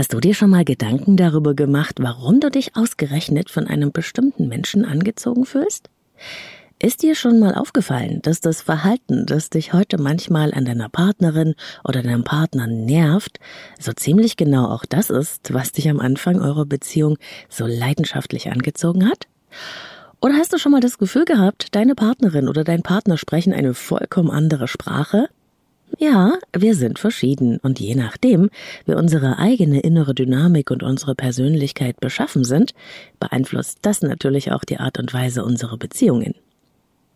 Hast du dir schon mal Gedanken darüber gemacht, warum du dich ausgerechnet von einem bestimmten Menschen angezogen fühlst? Ist dir schon mal aufgefallen, dass das Verhalten, das dich heute manchmal an deiner Partnerin oder deinem Partner nervt, so ziemlich genau auch das ist, was dich am Anfang eurer Beziehung so leidenschaftlich angezogen hat? Oder hast du schon mal das Gefühl gehabt, deine Partnerin oder dein Partner sprechen eine vollkommen andere Sprache? Ja, wir sind verschieden und je nachdem, wie unsere eigene innere Dynamik und unsere Persönlichkeit beschaffen sind, beeinflusst das natürlich auch die Art und Weise unserer Beziehungen.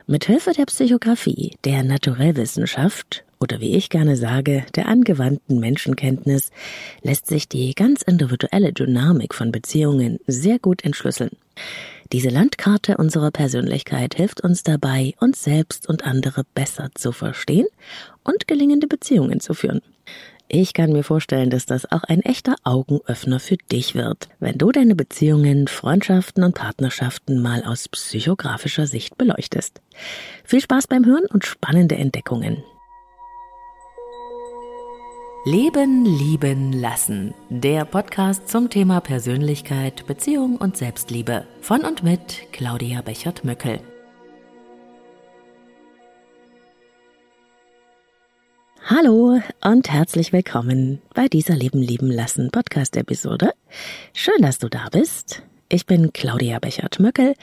Mithilfe der Psychografie, der Naturellwissenschaft oder wie ich gerne sage, der angewandten Menschenkenntnis lässt sich die ganz individuelle Dynamik von Beziehungen sehr gut entschlüsseln. Diese Landkarte unserer Persönlichkeit hilft uns dabei, uns selbst und andere besser zu verstehen und gelingende Beziehungen zu führen. Ich kann mir vorstellen, dass das auch ein echter Augenöffner für dich wird, wenn du deine Beziehungen, Freundschaften und Partnerschaften mal aus psychografischer Sicht beleuchtest. Viel Spaß beim Hören und spannende Entdeckungen. Leben, lieben, lassen. Der Podcast zum Thema Persönlichkeit, Beziehung und Selbstliebe. Von und mit Claudia Bechert-Möckel. Hallo und herzlich willkommen bei dieser Leben lieben lassen Podcast-Episode. Schön, dass du da bist. Ich bin Claudia Bechert-Möckel,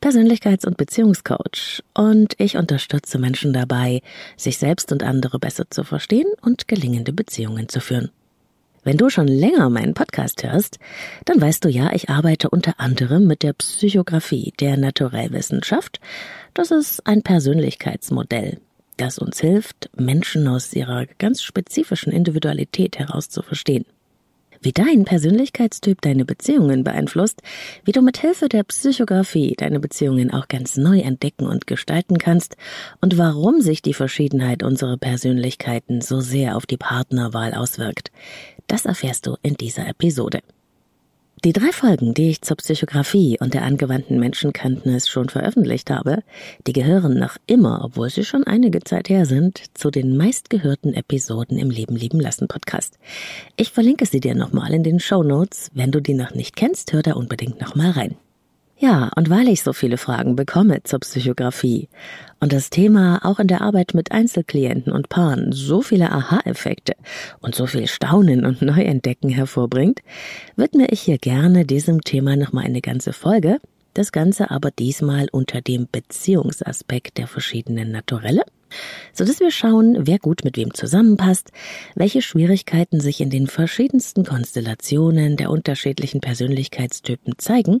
Persönlichkeits- und Beziehungscoach und ich unterstütze Menschen dabei, sich selbst und andere besser zu verstehen und gelingende Beziehungen zu führen. Wenn du schon länger meinen Podcast hörst, dann weißt du ja, ich arbeite unter anderem mit der Psychografie der Naturellwissenschaft. Das ist ein Persönlichkeitsmodell, das uns hilft, Menschen aus ihrer ganz spezifischen Individualität heraus zu verstehen. Wie dein Persönlichkeitstyp deine Beziehungen beeinflusst, wie du mit Hilfe der Psychografie deine Beziehungen auch ganz neu entdecken und gestalten kannst und warum sich die Verschiedenheit unserer Persönlichkeiten so sehr auf die Partnerwahl auswirkt, das erfährst du in dieser Episode. Die drei Folgen, die ich zur Psychografie und der angewandten Menschenkenntnis schon veröffentlicht habe, die gehören noch immer, obwohl sie schon einige Zeit her sind, zu den meistgehörten Episoden im Leben lieben lassen Podcast. Ich verlinke sie dir nochmal in den Show Notes. Wenn du die noch nicht kennst, hör da unbedingt nochmal rein. Ja, und weil ich so viele Fragen bekomme zur Psychografie und das Thema auch in der Arbeit mit Einzelklienten und Paaren so viele Aha-Effekte und so viel Staunen und Neuentdecken hervorbringt, widme ich hier gerne diesem Thema nochmal eine ganze Folge, das Ganze aber diesmal unter dem Beziehungsaspekt der verschiedenen Naturelle, so dass wir schauen, wer gut mit wem zusammenpasst, welche Schwierigkeiten sich in den verschiedensten Konstellationen der unterschiedlichen Persönlichkeitstypen zeigen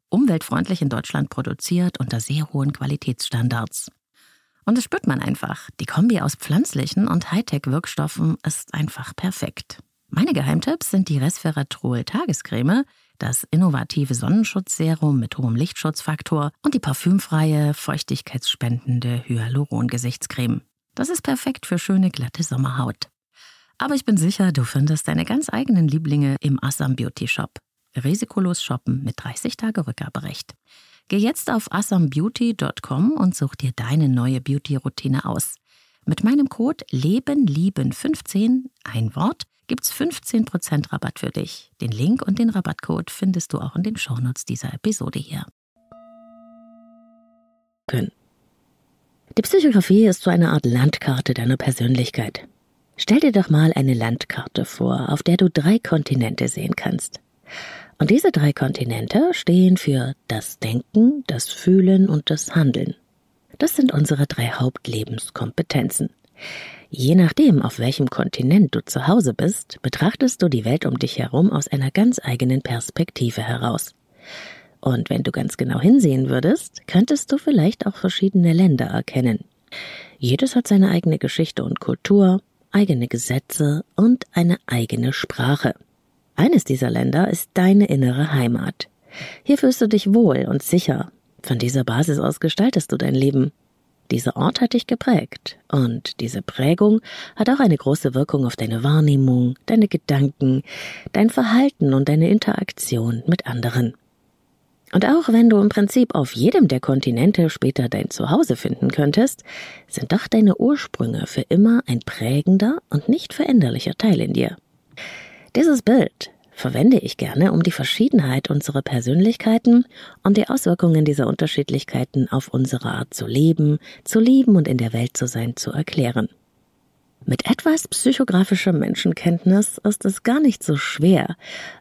umweltfreundlich in Deutschland produziert unter sehr hohen Qualitätsstandards. Und das spürt man einfach. Die Kombi aus pflanzlichen und Hightech-Wirkstoffen ist einfach perfekt. Meine Geheimtipps sind die Resveratrol Tagescreme, das innovative Sonnenschutzserum mit hohem Lichtschutzfaktor und die parfümfreie, feuchtigkeitsspendende Hyaluron-Gesichtscreme. Das ist perfekt für schöne, glatte Sommerhaut. Aber ich bin sicher, du findest deine ganz eigenen Lieblinge im Assam Beauty Shop. Risikolos shoppen mit 30 Tage Rückgaberecht. Geh jetzt auf assambeauty.com und such dir deine neue Beauty-Routine aus. Mit meinem Code LebenLieben15, ein Wort, gibt's 15% Rabatt für dich. Den Link und den Rabattcode findest du auch in den Shownotes dieser Episode hier. Die Psychografie ist so eine Art Landkarte deiner Persönlichkeit. Stell dir doch mal eine Landkarte vor, auf der du drei Kontinente sehen kannst. Und diese drei Kontinente stehen für das Denken, das Fühlen und das Handeln. Das sind unsere drei Hauptlebenskompetenzen. Je nachdem, auf welchem Kontinent du zu Hause bist, betrachtest du die Welt um dich herum aus einer ganz eigenen Perspektive heraus. Und wenn du ganz genau hinsehen würdest, könntest du vielleicht auch verschiedene Länder erkennen. Jedes hat seine eigene Geschichte und Kultur, eigene Gesetze und eine eigene Sprache. Eines dieser Länder ist deine innere Heimat. Hier fühlst du dich wohl und sicher. Von dieser Basis aus gestaltest du dein Leben. Dieser Ort hat dich geprägt und diese Prägung hat auch eine große Wirkung auf deine Wahrnehmung, deine Gedanken, dein Verhalten und deine Interaktion mit anderen. Und auch wenn du im Prinzip auf jedem der Kontinente später dein Zuhause finden könntest, sind doch deine Ursprünge für immer ein prägender und nicht veränderlicher Teil in dir. Dieses Bild verwende ich gerne, um die Verschiedenheit unserer Persönlichkeiten und die Auswirkungen dieser Unterschiedlichkeiten auf unsere Art zu leben, zu lieben und in der Welt zu sein zu erklären. Mit etwas psychografischer Menschenkenntnis ist es gar nicht so schwer,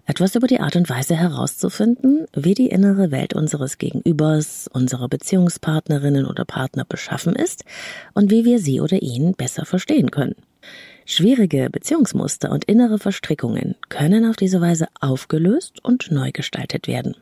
etwas über die Art und Weise herauszufinden, wie die innere Welt unseres Gegenübers, unserer Beziehungspartnerinnen oder Partner beschaffen ist und wie wir sie oder ihn besser verstehen können. Schwierige Beziehungsmuster und innere Verstrickungen können auf diese Weise aufgelöst und neu gestaltet werden.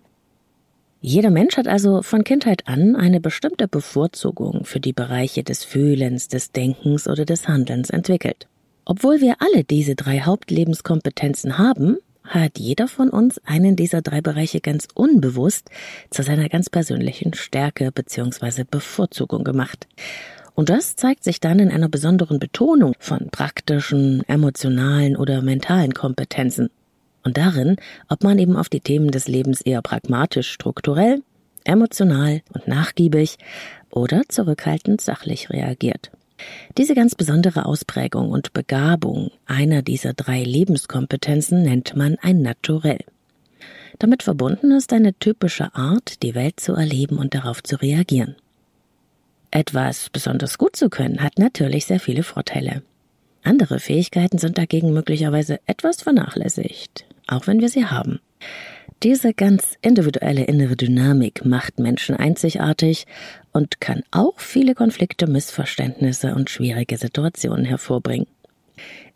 Jeder Mensch hat also von Kindheit an eine bestimmte Bevorzugung für die Bereiche des Fühlens, des Denkens oder des Handelns entwickelt. Obwohl wir alle diese drei Hauptlebenskompetenzen haben, hat jeder von uns einen dieser drei Bereiche ganz unbewusst zu seiner ganz persönlichen Stärke bzw. Bevorzugung gemacht. Und das zeigt sich dann in einer besonderen Betonung von praktischen, emotionalen oder mentalen Kompetenzen und darin, ob man eben auf die Themen des Lebens eher pragmatisch strukturell, emotional und nachgiebig oder zurückhaltend sachlich reagiert. Diese ganz besondere Ausprägung und Begabung einer dieser drei Lebenskompetenzen nennt man ein Naturell. Damit verbunden ist eine typische Art, die Welt zu erleben und darauf zu reagieren. Etwas besonders gut zu können hat natürlich sehr viele Vorteile. Andere Fähigkeiten sind dagegen möglicherweise etwas vernachlässigt auch wenn wir sie haben. Diese ganz individuelle innere Dynamik macht Menschen einzigartig und kann auch viele Konflikte, Missverständnisse und schwierige Situationen hervorbringen.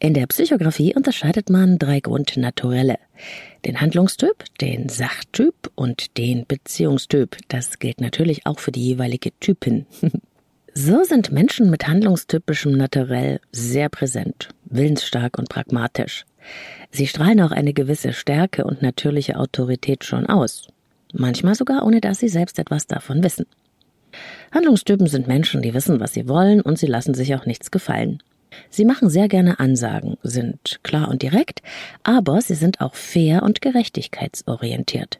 In der Psychografie unterscheidet man drei Grundnaturelle. Den Handlungstyp, den Sachtyp und den Beziehungstyp. Das gilt natürlich auch für die jeweilige Typin. so sind Menschen mit handlungstypischem Naturell sehr präsent, willensstark und pragmatisch. Sie strahlen auch eine gewisse Stärke und natürliche Autorität schon aus, manchmal sogar ohne dass sie selbst etwas davon wissen. Handlungstypen sind Menschen, die wissen, was sie wollen und sie lassen sich auch nichts gefallen. Sie machen sehr gerne Ansagen, sind klar und direkt, aber sie sind auch fair und gerechtigkeitsorientiert.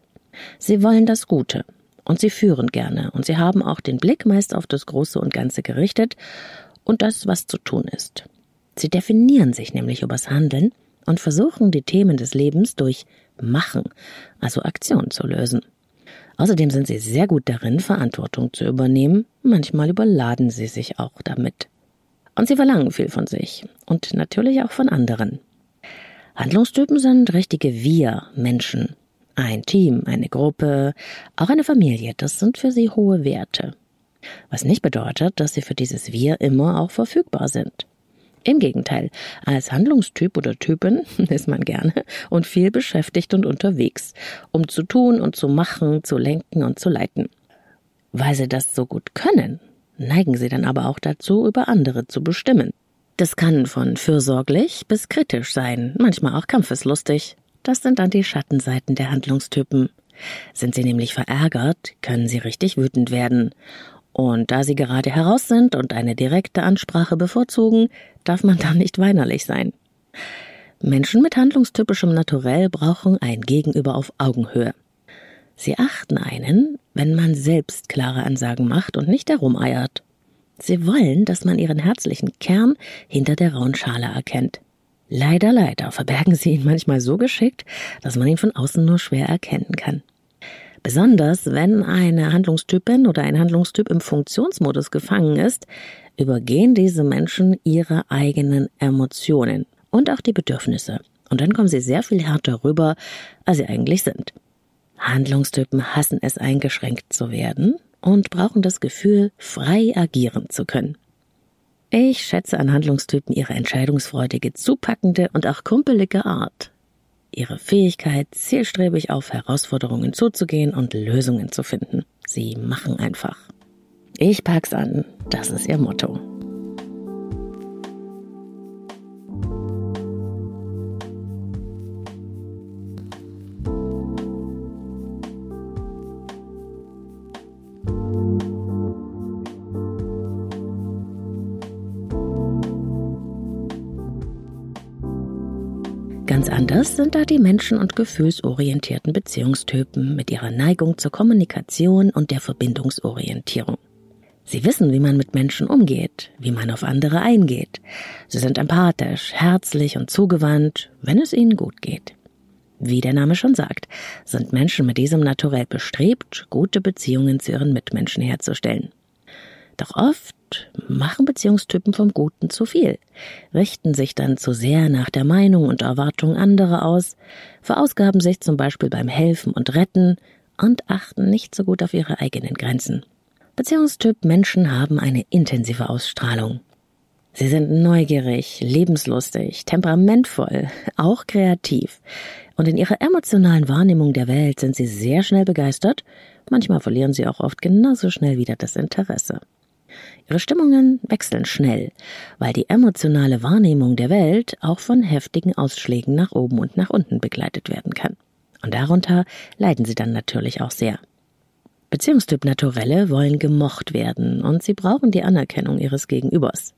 Sie wollen das Gute und sie führen gerne und sie haben auch den Blick meist auf das Große und Ganze gerichtet und das, was zu tun ist. Sie definieren sich nämlich übers Handeln und versuchen die Themen des Lebens durch Machen, also Aktion zu lösen. Außerdem sind sie sehr gut darin, Verantwortung zu übernehmen, manchmal überladen sie sich auch damit. Und sie verlangen viel von sich und natürlich auch von anderen. Handlungstypen sind richtige Wir, Menschen. Ein Team, eine Gruppe, auch eine Familie, das sind für sie hohe Werte. Was nicht bedeutet, dass sie für dieses Wir immer auch verfügbar sind. Im Gegenteil, als Handlungstyp oder Typin ist man gerne und viel beschäftigt und unterwegs, um zu tun und zu machen, zu lenken und zu leiten. Weil sie das so gut können, neigen sie dann aber auch dazu, über andere zu bestimmen. Das kann von fürsorglich bis kritisch sein, manchmal auch kampfeslustig. Das sind dann die Schattenseiten der Handlungstypen. Sind sie nämlich verärgert, können sie richtig wütend werden. Und da sie gerade heraus sind und eine direkte Ansprache bevorzugen, darf man da nicht weinerlich sein. Menschen mit handlungstypischem Naturell brauchen ein Gegenüber auf Augenhöhe. Sie achten einen, wenn man selbst klare Ansagen macht und nicht herumeiert. Sie wollen, dass man ihren herzlichen Kern hinter der rauen Schale erkennt. Leider, leider verbergen sie ihn manchmal so geschickt, dass man ihn von außen nur schwer erkennen kann. Besonders wenn eine Handlungstypin oder ein Handlungstyp im Funktionsmodus gefangen ist, übergehen diese Menschen ihre eigenen Emotionen und auch die Bedürfnisse. Und dann kommen sie sehr viel härter rüber, als sie eigentlich sind. Handlungstypen hassen es, eingeschränkt zu werden und brauchen das Gefühl, frei agieren zu können. Ich schätze an Handlungstypen ihre entscheidungsfreudige, zupackende und auch kumpelige Art ihre Fähigkeit, zielstrebig auf Herausforderungen zuzugehen und Lösungen zu finden. Sie machen einfach. Ich pack's an, das ist ihr Motto. Ganz anders sind da die menschen- und gefühlsorientierten Beziehungstypen mit ihrer Neigung zur Kommunikation und der Verbindungsorientierung. Sie wissen, wie man mit Menschen umgeht, wie man auf andere eingeht. Sie sind empathisch, herzlich und zugewandt, wenn es ihnen gut geht. Wie der Name schon sagt, sind Menschen mit diesem Naturell bestrebt, gute Beziehungen zu ihren Mitmenschen herzustellen. Doch oft machen Beziehungstypen vom Guten zu viel, richten sich dann zu sehr nach der Meinung und Erwartung anderer aus, verausgaben sich zum Beispiel beim Helfen und Retten und achten nicht so gut auf ihre eigenen Grenzen. Beziehungstyp Menschen haben eine intensive Ausstrahlung. Sie sind neugierig, lebenslustig, temperamentvoll, auch kreativ. Und in ihrer emotionalen Wahrnehmung der Welt sind sie sehr schnell begeistert, manchmal verlieren sie auch oft genauso schnell wieder das Interesse. Ihre Stimmungen wechseln schnell, weil die emotionale Wahrnehmung der Welt auch von heftigen Ausschlägen nach oben und nach unten begleitet werden kann. Und darunter leiden sie dann natürlich auch sehr. Beziehungstyp Naturelle wollen gemocht werden und sie brauchen die Anerkennung ihres Gegenübers.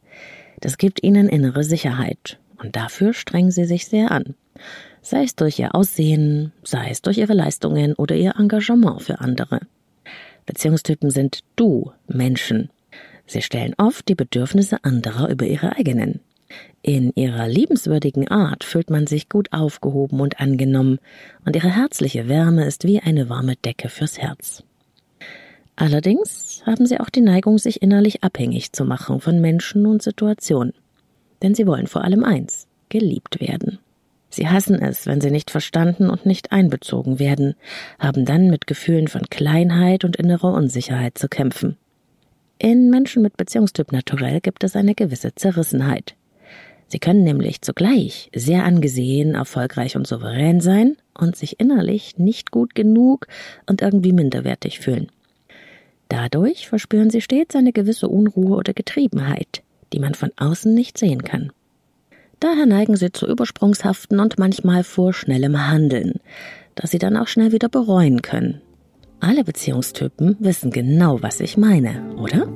Das gibt ihnen innere Sicherheit und dafür strengen sie sich sehr an. Sei es durch ihr Aussehen, sei es durch ihre Leistungen oder ihr Engagement für andere. Beziehungstypen sind du Menschen. Sie stellen oft die Bedürfnisse anderer über ihre eigenen. In ihrer liebenswürdigen Art fühlt man sich gut aufgehoben und angenommen, und ihre herzliche Wärme ist wie eine warme Decke fürs Herz. Allerdings haben sie auch die Neigung, sich innerlich abhängig zu machen von Menschen und Situationen. Denn sie wollen vor allem eins, geliebt werden. Sie hassen es, wenn sie nicht verstanden und nicht einbezogen werden, haben dann mit Gefühlen von Kleinheit und innerer Unsicherheit zu kämpfen. In Menschen mit Beziehungstyp naturell gibt es eine gewisse Zerrissenheit. Sie können nämlich zugleich sehr angesehen, erfolgreich und souverän sein und sich innerlich nicht gut genug und irgendwie minderwertig fühlen. Dadurch verspüren sie stets eine gewisse Unruhe oder Getriebenheit, die man von außen nicht sehen kann. Daher neigen sie zu übersprungshaften und manchmal vorschnellem Handeln, das sie dann auch schnell wieder bereuen können. Alle Beziehungstypen wissen genau, was ich meine, oder?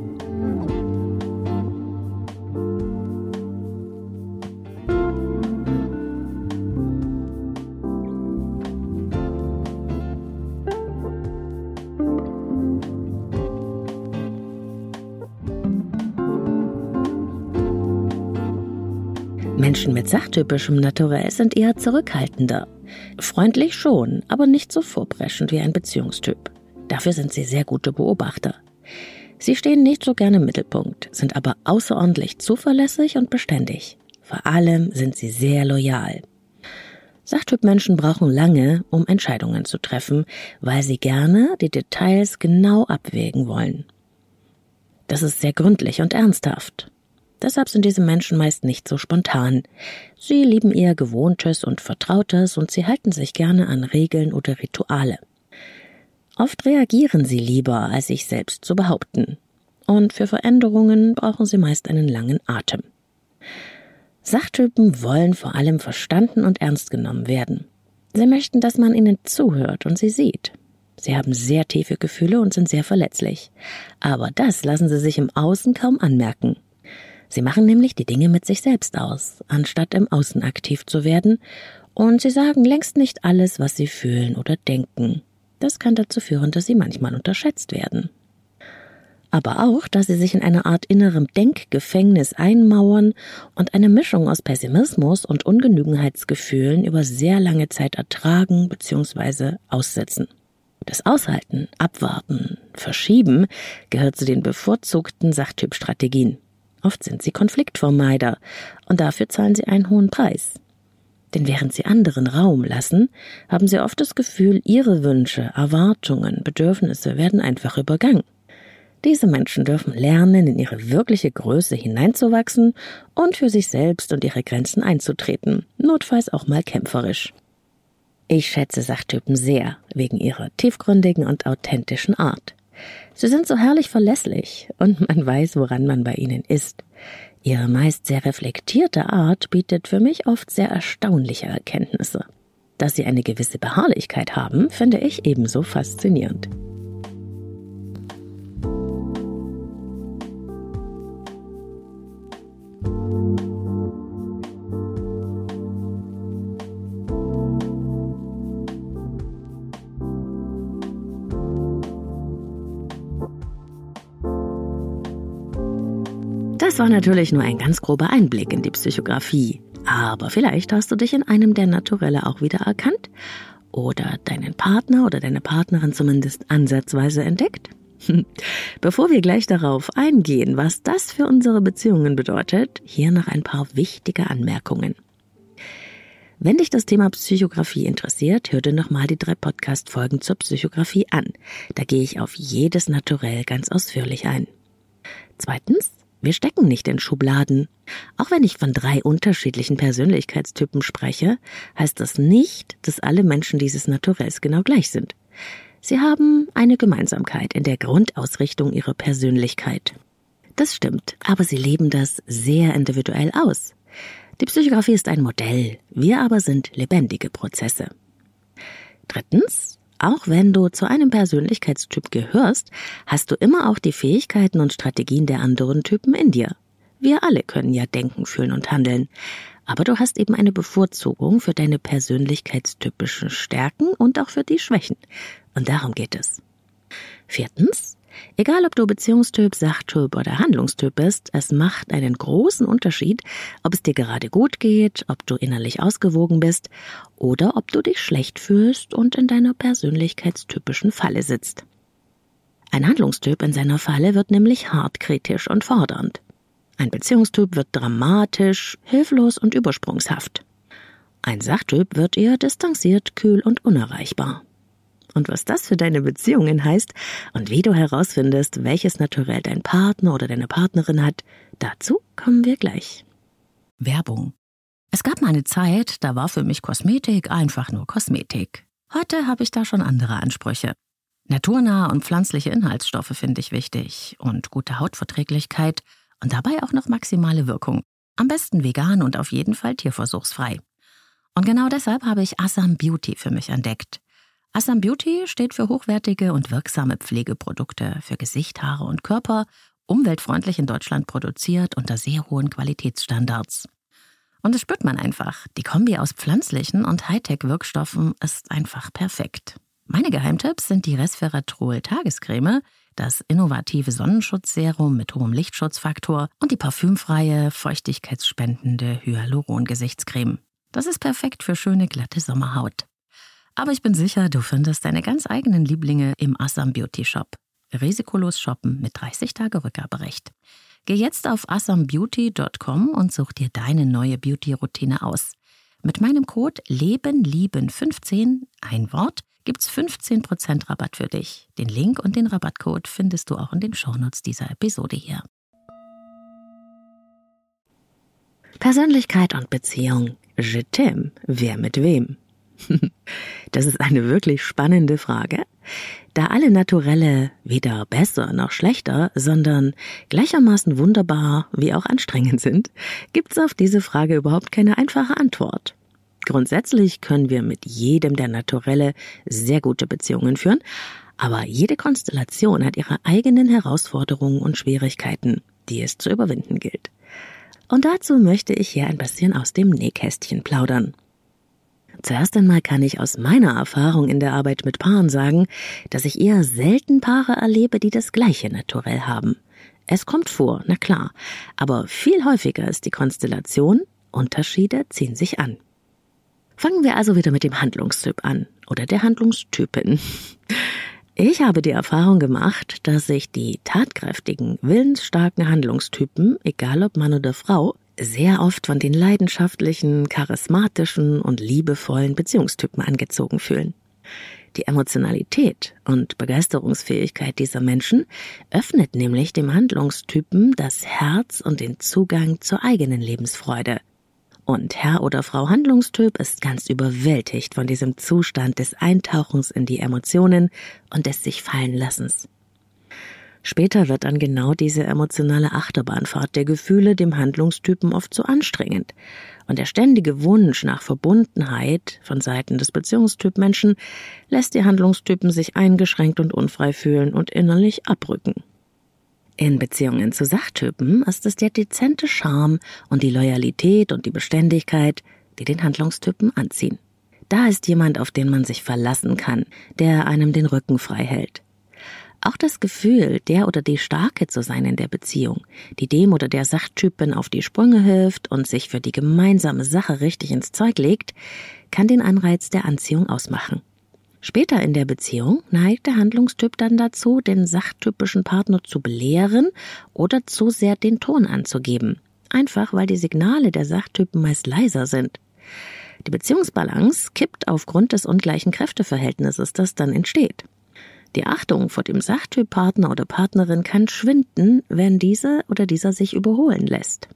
Menschen mit sachtypischem Naturell sind eher zurückhaltender. Freundlich schon, aber nicht so vorpreschend wie ein Beziehungstyp. Dafür sind sie sehr gute Beobachter. Sie stehen nicht so gerne im Mittelpunkt, sind aber außerordentlich zuverlässig und beständig. Vor allem sind sie sehr loyal. Sachtypmenschen brauchen lange, um Entscheidungen zu treffen, weil sie gerne die Details genau abwägen wollen. Das ist sehr gründlich und ernsthaft. Deshalb sind diese Menschen meist nicht so spontan. Sie lieben eher Gewohntes und Vertrautes und sie halten sich gerne an Regeln oder Rituale. Oft reagieren sie lieber, als sich selbst zu behaupten. Und für Veränderungen brauchen sie meist einen langen Atem. Sachtypen wollen vor allem verstanden und ernst genommen werden. Sie möchten, dass man ihnen zuhört und sie sieht. Sie haben sehr tiefe Gefühle und sind sehr verletzlich. Aber das lassen sie sich im Außen kaum anmerken. Sie machen nämlich die Dinge mit sich selbst aus, anstatt im Außen aktiv zu werden, und sie sagen längst nicht alles, was sie fühlen oder denken. Das kann dazu führen, dass sie manchmal unterschätzt werden. Aber auch, dass sie sich in einer Art innerem Denkgefängnis einmauern und eine Mischung aus Pessimismus und Ungenügenheitsgefühlen über sehr lange Zeit ertragen bzw. aussetzen. Das Aushalten, Abwarten, Verschieben gehört zu den bevorzugten Sachtypstrategien. Oft sind sie Konfliktvermeider und dafür zahlen sie einen hohen Preis. Denn während sie anderen Raum lassen, haben sie oft das Gefühl, ihre Wünsche, Erwartungen, Bedürfnisse werden einfach übergangen. Diese Menschen dürfen lernen, in ihre wirkliche Größe hineinzuwachsen und für sich selbst und ihre Grenzen einzutreten, notfalls auch mal kämpferisch. Ich schätze Sachtypen sehr, wegen ihrer tiefgründigen und authentischen Art. Sie sind so herrlich verlässlich und man weiß, woran man bei ihnen ist. Ihre meist sehr reflektierte Art bietet für mich oft sehr erstaunliche Erkenntnisse. Dass sie eine gewisse Beharrlichkeit haben, finde ich ebenso faszinierend. Das war natürlich nur ein ganz grober Einblick in die Psychografie. Aber vielleicht hast du dich in einem der Naturelle auch wieder erkannt oder deinen Partner oder deine Partnerin zumindest ansatzweise entdeckt. Bevor wir gleich darauf eingehen, was das für unsere Beziehungen bedeutet, hier noch ein paar wichtige Anmerkungen. Wenn dich das Thema Psychografie interessiert, hör dir nochmal die drei Podcast-Folgen zur Psychografie an. Da gehe ich auf jedes Naturell ganz ausführlich ein. Zweitens, wir stecken nicht in Schubladen. Auch wenn ich von drei unterschiedlichen Persönlichkeitstypen spreche, heißt das nicht, dass alle Menschen dieses Naturells genau gleich sind. Sie haben eine Gemeinsamkeit in der Grundausrichtung ihrer Persönlichkeit. Das stimmt, aber sie leben das sehr individuell aus. Die Psychografie ist ein Modell, wir aber sind lebendige Prozesse. Drittens, auch wenn du zu einem Persönlichkeitstyp gehörst, hast du immer auch die Fähigkeiten und Strategien der anderen Typen in dir. Wir alle können ja denken, fühlen und handeln. Aber du hast eben eine Bevorzugung für deine persönlichkeitstypischen Stärken und auch für die Schwächen. Und darum geht es. Viertens, Egal ob du Beziehungstyp, Sachtyp oder Handlungstyp bist, es macht einen großen Unterschied, ob es dir gerade gut geht, ob du innerlich ausgewogen bist oder ob du dich schlecht fühlst und in deiner persönlichkeitstypischen Falle sitzt. Ein Handlungstyp in seiner Falle wird nämlich hart kritisch und fordernd. Ein Beziehungstyp wird dramatisch, hilflos und übersprungshaft. Ein Sachtyp wird eher distanziert, kühl und unerreichbar und was das für deine Beziehungen heißt und wie du herausfindest, welches Naturell dein Partner oder deine Partnerin hat, dazu kommen wir gleich. Werbung. Es gab mal eine Zeit, da war für mich Kosmetik einfach nur Kosmetik. Heute habe ich da schon andere Ansprüche. Naturnahe und pflanzliche Inhaltsstoffe finde ich wichtig und gute Hautverträglichkeit und dabei auch noch maximale Wirkung. Am besten vegan und auf jeden Fall tierversuchsfrei. Und genau deshalb habe ich Assam Beauty für mich entdeckt. Assam Beauty steht für hochwertige und wirksame Pflegeprodukte für Gesicht, Haare und Körper, umweltfreundlich in Deutschland produziert unter sehr hohen Qualitätsstandards. Und das spürt man einfach. Die Kombi aus pflanzlichen und Hightech-Wirkstoffen ist einfach perfekt. Meine Geheimtipps sind die Resveratrol Tagescreme, das innovative Sonnenschutzserum mit hohem Lichtschutzfaktor und die parfümfreie, feuchtigkeitsspendende Hyaluron-Gesichtscreme. Das ist perfekt für schöne, glatte Sommerhaut. Aber ich bin sicher, du findest deine ganz eigenen Lieblinge im Assam Beauty Shop. Risikolos shoppen mit 30 Tage Rückgaberecht. Geh jetzt auf assambeauty.com und such dir deine neue Beauty-Routine aus. Mit meinem Code LebenLieben15, ein Wort, gibt's 15% Rabatt für dich. Den Link und den Rabattcode findest du auch in den Shownotes dieser Episode hier. Persönlichkeit und Beziehung. Je t'aime. Wer mit wem? Das ist eine wirklich spannende Frage, da alle Naturelle weder besser noch schlechter, sondern gleichermaßen wunderbar wie auch anstrengend sind, gibt es auf diese Frage überhaupt keine einfache Antwort. Grundsätzlich können wir mit jedem der Naturelle sehr gute Beziehungen führen, aber jede Konstellation hat ihre eigenen Herausforderungen und Schwierigkeiten, die es zu überwinden gilt. Und dazu möchte ich hier ein bisschen aus dem Nähkästchen plaudern. Zuerst einmal kann ich aus meiner Erfahrung in der Arbeit mit Paaren sagen, dass ich eher selten Paare erlebe, die das gleiche Naturell haben. Es kommt vor, na klar, aber viel häufiger ist die Konstellation, Unterschiede ziehen sich an. Fangen wir also wieder mit dem Handlungstyp an oder der Handlungstypin. Ich habe die Erfahrung gemacht, dass sich die tatkräftigen, willensstarken Handlungstypen, egal ob Mann oder Frau, sehr oft von den leidenschaftlichen, charismatischen und liebevollen Beziehungstypen angezogen fühlen. Die Emotionalität und Begeisterungsfähigkeit dieser Menschen öffnet nämlich dem Handlungstypen das Herz und den Zugang zur eigenen Lebensfreude. Und Herr oder Frau Handlungstyp ist ganz überwältigt von diesem Zustand des Eintauchens in die Emotionen und des sich fallen Lassens. Später wird dann genau diese emotionale Achterbahnfahrt der Gefühle dem Handlungstypen oft zu anstrengend. Und der ständige Wunsch nach Verbundenheit von Seiten des Beziehungstypmenschen lässt die Handlungstypen sich eingeschränkt und unfrei fühlen und innerlich abrücken. In Beziehungen zu Sachtypen ist es der dezente Charme und die Loyalität und die Beständigkeit, die den Handlungstypen anziehen. Da ist jemand, auf den man sich verlassen kann, der einem den Rücken frei hält. Auch das Gefühl, der oder die Starke zu sein in der Beziehung, die dem oder der Sachtypen auf die Sprünge hilft und sich für die gemeinsame Sache richtig ins Zeug legt, kann den Anreiz der Anziehung ausmachen. Später in der Beziehung neigt der Handlungstyp dann dazu, den sachtypischen Partner zu belehren oder zu sehr den Ton anzugeben. Einfach weil die Signale der Sachtypen meist leiser sind. Die Beziehungsbalance kippt aufgrund des ungleichen Kräfteverhältnisses, das dann entsteht. Die Achtung vor dem Sachtyp-Partner oder Partnerin kann schwinden, wenn diese oder dieser sich überholen lässt.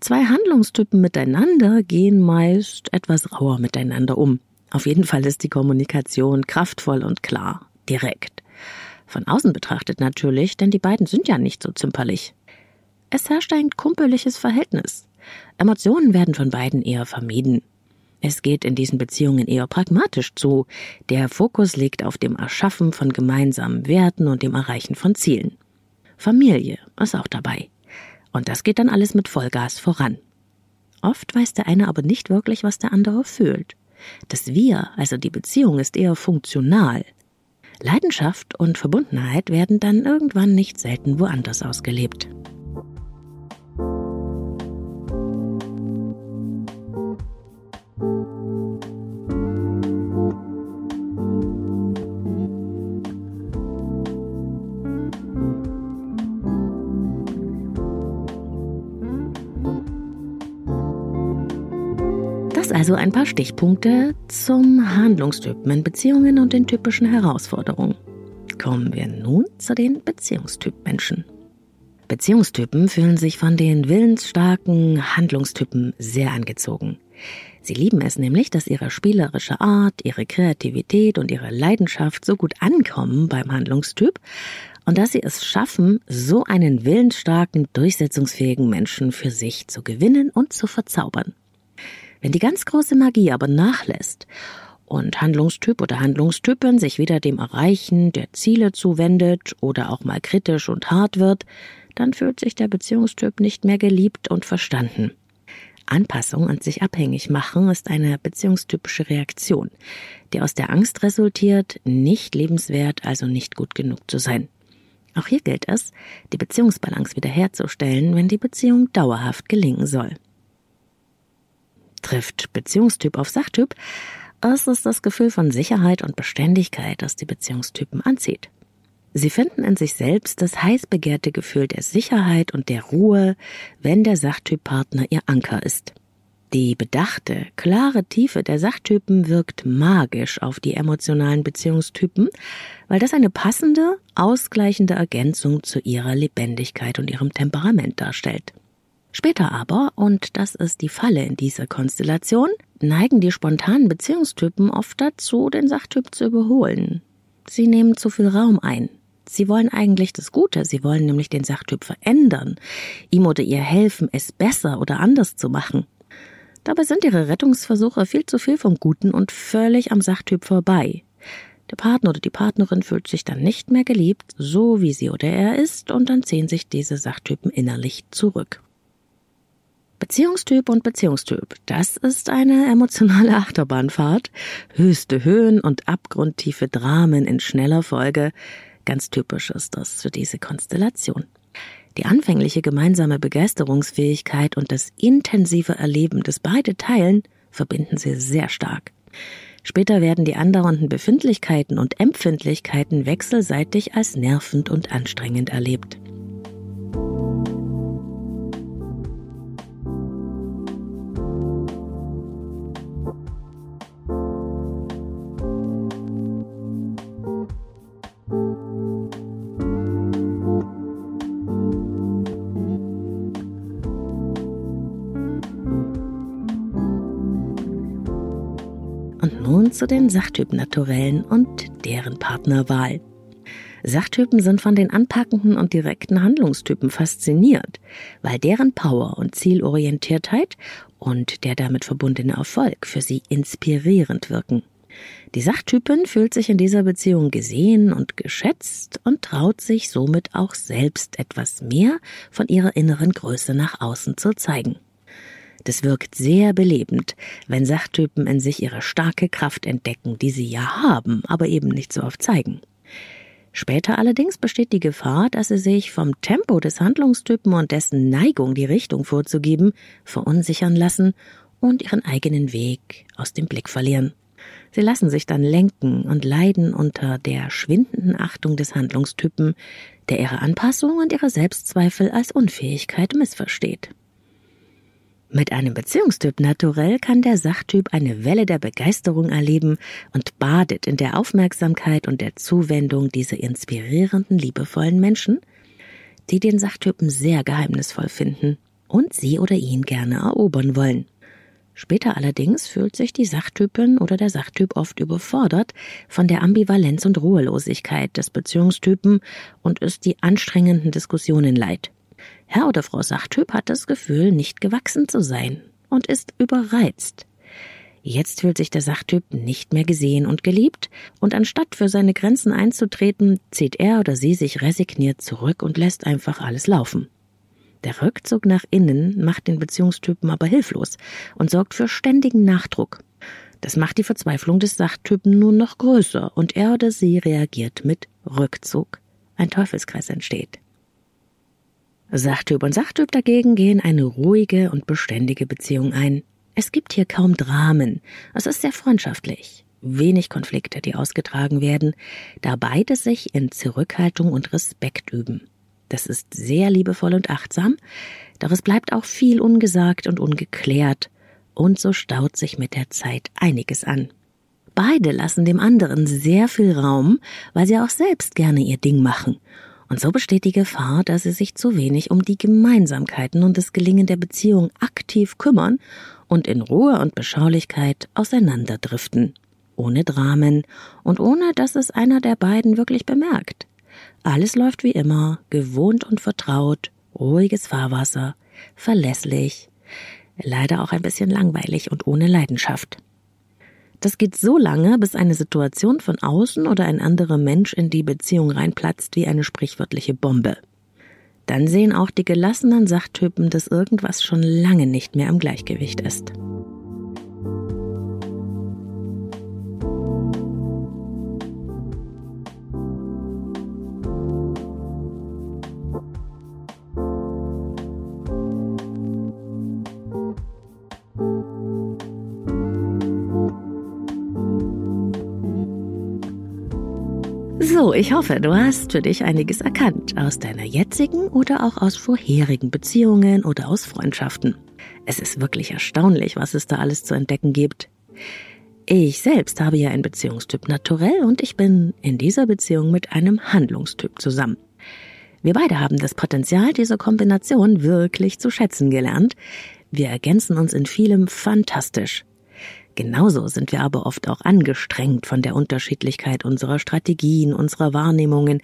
Zwei Handlungstypen miteinander gehen meist etwas rauer miteinander um. Auf jeden Fall ist die Kommunikation kraftvoll und klar, direkt. Von außen betrachtet natürlich, denn die beiden sind ja nicht so zimperlich. Es herrscht ein kumpeliges Verhältnis. Emotionen werden von beiden eher vermieden. Es geht in diesen Beziehungen eher pragmatisch zu. Der Fokus liegt auf dem Erschaffen von gemeinsamen Werten und dem Erreichen von Zielen. Familie ist auch dabei. Und das geht dann alles mit Vollgas voran. Oft weiß der eine aber nicht wirklich, was der andere fühlt. Das Wir, also die Beziehung, ist eher funktional. Leidenschaft und Verbundenheit werden dann irgendwann nicht selten woanders ausgelebt. Also ein paar Stichpunkte zum Handlungstypen in Beziehungen und den typischen Herausforderungen. Kommen wir nun zu den Beziehungstyp-Menschen. Beziehungstypen fühlen sich von den willensstarken Handlungstypen sehr angezogen. Sie lieben es nämlich, dass ihre spielerische Art, ihre Kreativität und ihre Leidenschaft so gut ankommen beim Handlungstyp und dass sie es schaffen, so einen willensstarken, durchsetzungsfähigen Menschen für sich zu gewinnen und zu verzaubern. Wenn die ganz große Magie aber nachlässt und Handlungstyp oder Handlungstypin sich wieder dem Erreichen der Ziele zuwendet oder auch mal kritisch und hart wird, dann fühlt sich der Beziehungstyp nicht mehr geliebt und verstanden. Anpassung und sich abhängig machen ist eine beziehungstypische Reaktion, die aus der Angst resultiert, nicht lebenswert, also nicht gut genug zu sein. Auch hier gilt es, die Beziehungsbalance wiederherzustellen, wenn die Beziehung dauerhaft gelingen soll trifft Beziehungstyp auf Sachtyp, es ist das Gefühl von Sicherheit und Beständigkeit, das die Beziehungstypen anzieht. Sie finden in sich selbst das heiß begehrte Gefühl der Sicherheit und der Ruhe, wenn der Sachtyppartner ihr Anker ist. Die bedachte, klare Tiefe der Sachtypen wirkt magisch auf die emotionalen Beziehungstypen, weil das eine passende, ausgleichende Ergänzung zu ihrer Lebendigkeit und ihrem Temperament darstellt. Später aber, und das ist die Falle in dieser Konstellation, neigen die spontanen Beziehungstypen oft dazu, den Sachtyp zu überholen. Sie nehmen zu viel Raum ein. Sie wollen eigentlich das Gute, sie wollen nämlich den Sachtyp verändern, ihm oder ihr helfen, es besser oder anders zu machen. Dabei sind ihre Rettungsversuche viel zu viel vom Guten und völlig am Sachtyp vorbei. Der Partner oder die Partnerin fühlt sich dann nicht mehr geliebt, so wie sie oder er ist, und dann ziehen sich diese Sachtypen innerlich zurück. Beziehungstyp und Beziehungstyp, das ist eine emotionale Achterbahnfahrt. Höchste Höhen und abgrundtiefe Dramen in schneller Folge. Ganz typisch ist das für diese Konstellation. Die anfängliche gemeinsame Begeisterungsfähigkeit und das intensive Erleben des beide teilen verbinden sie sehr stark. Später werden die andauernden Befindlichkeiten und Empfindlichkeiten wechselseitig als nervend und anstrengend erlebt. Und nun zu den Sachtypen-Naturellen und deren Partnerwahl. Sachtypen sind von den anpackenden und direkten Handlungstypen fasziniert, weil deren Power und Zielorientiertheit und der damit verbundene Erfolg für sie inspirierend wirken. Die Sachtypin fühlt sich in dieser Beziehung gesehen und geschätzt und traut sich somit auch selbst etwas mehr von ihrer inneren Größe nach außen zu zeigen. Das wirkt sehr belebend, wenn Sachtypen in sich ihre starke Kraft entdecken, die sie ja haben, aber eben nicht so oft zeigen. Später allerdings besteht die Gefahr, dass sie sich vom Tempo des Handlungstypen und dessen Neigung, die Richtung vorzugeben, verunsichern lassen und ihren eigenen Weg aus dem Blick verlieren. Sie lassen sich dann lenken und leiden unter der schwindenden Achtung des Handlungstypen, der ihre Anpassung und ihre Selbstzweifel als Unfähigkeit missversteht. Mit einem Beziehungstyp naturell kann der Sachtyp eine Welle der Begeisterung erleben und badet in der Aufmerksamkeit und der Zuwendung dieser inspirierenden, liebevollen Menschen, die den Sachtypen sehr geheimnisvoll finden und sie oder ihn gerne erobern wollen. Später allerdings fühlt sich die Sachtypin oder der Sachtyp oft überfordert von der Ambivalenz und Ruhelosigkeit des Beziehungstypen und ist die anstrengenden Diskussionen leid. Herr oder Frau Sachtyp hat das Gefühl, nicht gewachsen zu sein und ist überreizt. Jetzt fühlt sich der Sachtyp nicht mehr gesehen und geliebt, und anstatt für seine Grenzen einzutreten, zieht er oder sie sich resigniert zurück und lässt einfach alles laufen. Der Rückzug nach innen macht den Beziehungstypen aber hilflos und sorgt für ständigen Nachdruck. Das macht die Verzweiflung des Sachtypen nur noch größer und er oder sie reagiert mit Rückzug. Ein Teufelskreis entsteht. Sachtyp und Sachtyp dagegen gehen eine ruhige und beständige Beziehung ein. Es gibt hier kaum Dramen. Es ist sehr freundschaftlich. Wenig Konflikte, die ausgetragen werden, da beide sich in Zurückhaltung und Respekt üben. Das ist sehr liebevoll und achtsam, doch es bleibt auch viel ungesagt und ungeklärt, und so staut sich mit der Zeit einiges an. Beide lassen dem anderen sehr viel Raum, weil sie auch selbst gerne ihr Ding machen. Und so besteht die Gefahr, dass sie sich zu wenig um die Gemeinsamkeiten und das Gelingen der Beziehung aktiv kümmern und in Ruhe und Beschaulichkeit auseinanderdriften. Ohne Dramen und ohne dass es einer der beiden wirklich bemerkt. Alles läuft wie immer, gewohnt und vertraut, ruhiges Fahrwasser, verlässlich, leider auch ein bisschen langweilig und ohne Leidenschaft. Das geht so lange, bis eine Situation von außen oder ein anderer Mensch in die Beziehung reinplatzt wie eine sprichwörtliche Bombe. Dann sehen auch die gelassenen Sachtypen, dass irgendwas schon lange nicht mehr im Gleichgewicht ist. So, ich hoffe, du hast für dich einiges erkannt aus deiner jetzigen oder auch aus vorherigen Beziehungen oder aus Freundschaften. Es ist wirklich erstaunlich, was es da alles zu entdecken gibt. Ich selbst habe ja einen Beziehungstyp naturell und ich bin in dieser Beziehung mit einem Handlungstyp zusammen. Wir beide haben das Potenzial dieser Kombination wirklich zu schätzen gelernt. Wir ergänzen uns in vielem fantastisch. Genauso sind wir aber oft auch angestrengt von der Unterschiedlichkeit unserer Strategien, unserer Wahrnehmungen,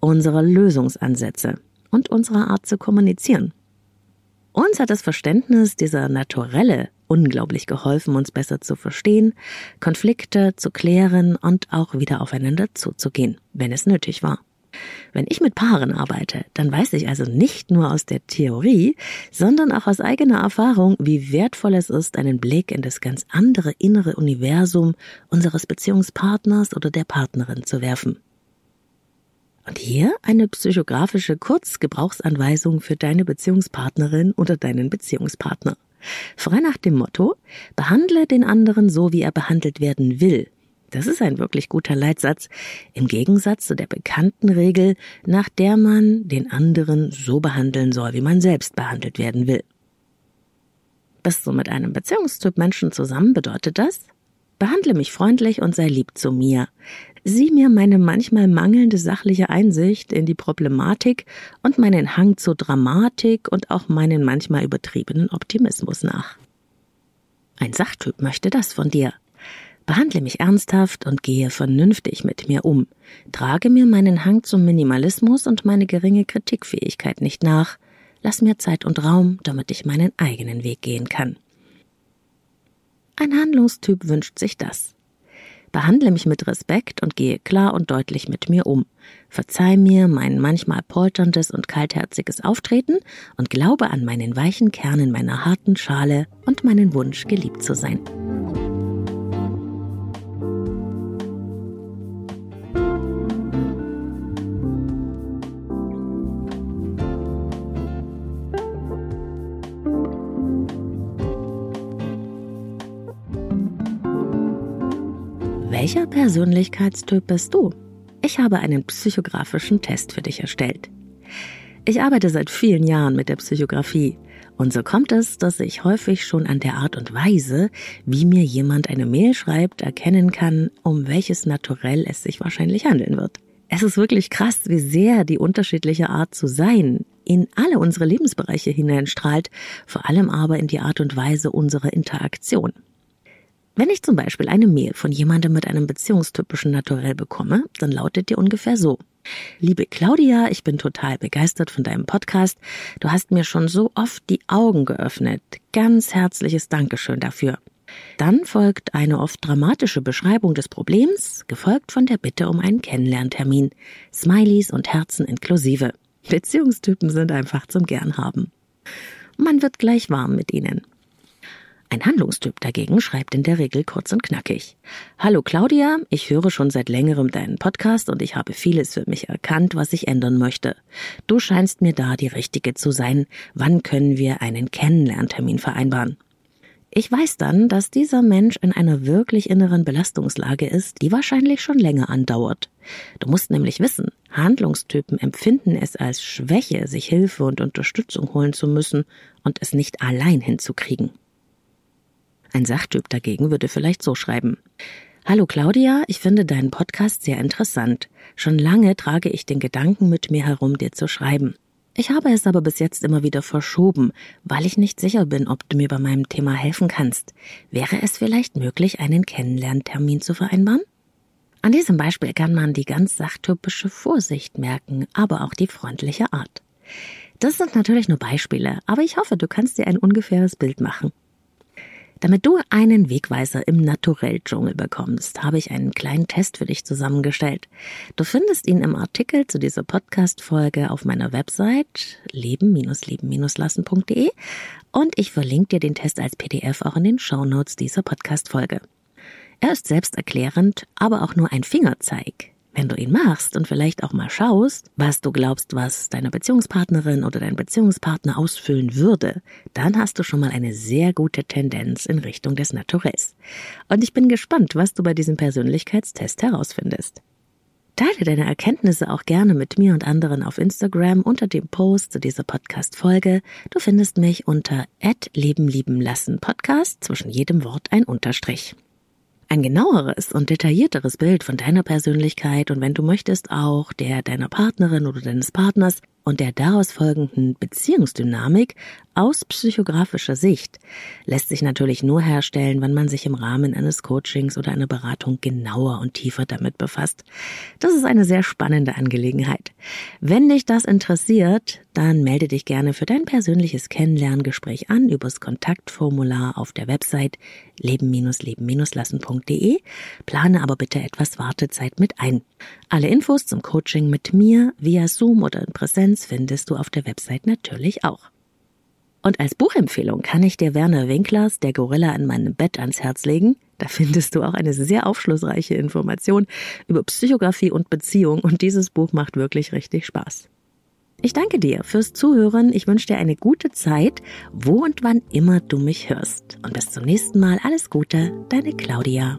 unserer Lösungsansätze und unserer Art zu kommunizieren. Uns hat das Verständnis dieser Naturelle unglaublich geholfen, uns besser zu verstehen, Konflikte zu klären und auch wieder aufeinander zuzugehen, wenn es nötig war. Wenn ich mit Paaren arbeite, dann weiß ich also nicht nur aus der Theorie, sondern auch aus eigener Erfahrung, wie wertvoll es ist, einen Blick in das ganz andere innere Universum unseres Beziehungspartners oder der Partnerin zu werfen. Und hier eine psychografische Kurzgebrauchsanweisung für deine Beziehungspartnerin oder deinen Beziehungspartner. Frei nach dem Motto, behandle den anderen so, wie er behandelt werden will, das ist ein wirklich guter Leitsatz, im Gegensatz zu der bekannten Regel, nach der man den anderen so behandeln soll, wie man selbst behandelt werden will. Bist du mit einem Beziehungstyp Menschen zusammen, bedeutet das? Behandle mich freundlich und sei lieb zu mir. Sieh mir meine manchmal mangelnde sachliche Einsicht in die Problematik und meinen Hang zur Dramatik und auch meinen manchmal übertriebenen Optimismus nach. Ein Sachtyp möchte das von dir. Behandle mich ernsthaft und gehe vernünftig mit mir um. Trage mir meinen Hang zum Minimalismus und meine geringe Kritikfähigkeit nicht nach. Lass mir Zeit und Raum, damit ich meinen eigenen Weg gehen kann. Ein Handlungstyp wünscht sich das. Behandle mich mit Respekt und gehe klar und deutlich mit mir um. Verzeih mir mein manchmal polterndes und kaltherziges Auftreten und glaube an meinen weichen Kern in meiner harten Schale und meinen Wunsch, geliebt zu sein. Welcher Persönlichkeitstyp bist du? Ich habe einen psychografischen Test für dich erstellt. Ich arbeite seit vielen Jahren mit der Psychografie und so kommt es, dass ich häufig schon an der Art und Weise, wie mir jemand eine Mail schreibt, erkennen kann, um welches Naturell es sich wahrscheinlich handeln wird. Es ist wirklich krass, wie sehr die unterschiedliche Art zu sein in alle unsere Lebensbereiche hineinstrahlt, vor allem aber in die Art und Weise unserer Interaktion. Wenn ich zum Beispiel eine Mail von jemandem mit einem beziehungstypischen Naturell bekomme, dann lautet die ungefähr so. Liebe Claudia, ich bin total begeistert von deinem Podcast. Du hast mir schon so oft die Augen geöffnet. Ganz herzliches Dankeschön dafür. Dann folgt eine oft dramatische Beschreibung des Problems, gefolgt von der Bitte um einen Kennenlerntermin. Smileys und Herzen inklusive. Beziehungstypen sind einfach zum Gern haben. Man wird gleich warm mit ihnen. Ein Handlungstyp dagegen schreibt in der Regel kurz und knackig. Hallo Claudia, ich höre schon seit längerem deinen Podcast und ich habe vieles für mich erkannt, was ich ändern möchte. Du scheinst mir da die Richtige zu sein. Wann können wir einen Kennenlerntermin vereinbaren? Ich weiß dann, dass dieser Mensch in einer wirklich inneren Belastungslage ist, die wahrscheinlich schon länger andauert. Du musst nämlich wissen, Handlungstypen empfinden es als Schwäche, sich Hilfe und Unterstützung holen zu müssen und es nicht allein hinzukriegen. Ein Sachtyp dagegen würde vielleicht so schreiben. Hallo Claudia, ich finde deinen Podcast sehr interessant. Schon lange trage ich den Gedanken mit mir herum, dir zu schreiben. Ich habe es aber bis jetzt immer wieder verschoben, weil ich nicht sicher bin, ob du mir bei meinem Thema helfen kannst. Wäre es vielleicht möglich, einen Kennenlerntermin zu vereinbaren? An diesem Beispiel kann man die ganz sachtypische Vorsicht merken, aber auch die freundliche Art. Das sind natürlich nur Beispiele, aber ich hoffe, du kannst dir ein ungefähres Bild machen. Damit du einen Wegweiser im Naturell-Dschungel bekommst, habe ich einen kleinen Test für dich zusammengestellt. Du findest ihn im Artikel zu dieser Podcast-Folge auf meiner Website leben-leben-lassen.de und ich verlinke dir den Test als PDF auch in den Show Notes dieser Podcast-Folge. Er ist selbsterklärend, aber auch nur ein Fingerzeig. Wenn du ihn machst und vielleicht auch mal schaust, was du glaubst, was deine Beziehungspartnerin oder dein Beziehungspartner ausfüllen würde, dann hast du schon mal eine sehr gute Tendenz in Richtung des Naturells. Und ich bin gespannt, was du bei diesem Persönlichkeitstest herausfindest. Teile deine Erkenntnisse auch gerne mit mir und anderen auf Instagram unter dem Post zu dieser Podcast-Folge. Du findest mich unter Leben lieben lassen Podcast, zwischen jedem Wort ein Unterstrich. Ein genaueres und detaillierteres Bild von deiner Persönlichkeit und wenn du möchtest auch der deiner Partnerin oder deines Partners und der daraus folgenden Beziehungsdynamik aus psychografischer Sicht lässt sich natürlich nur herstellen, wenn man sich im Rahmen eines Coachings oder einer Beratung genauer und tiefer damit befasst. Das ist eine sehr spannende Angelegenheit. Wenn dich das interessiert, dann melde dich gerne für dein persönliches Kennenlerngespräch an übers Kontaktformular auf der Website leben-leben-lassen.de. Plane aber bitte etwas Wartezeit mit ein. Alle Infos zum Coaching mit mir via Zoom oder in Präsenz findest du auf der Website natürlich auch. Und als Buchempfehlung kann ich dir Werner Winklers Der Gorilla in meinem Bett ans Herz legen. Da findest du auch eine sehr aufschlussreiche Information über Psychografie und Beziehung und dieses Buch macht wirklich richtig Spaß. Ich danke dir fürs Zuhören. Ich wünsche dir eine gute Zeit, wo und wann immer du mich hörst. Und bis zum nächsten Mal alles Gute, deine Claudia.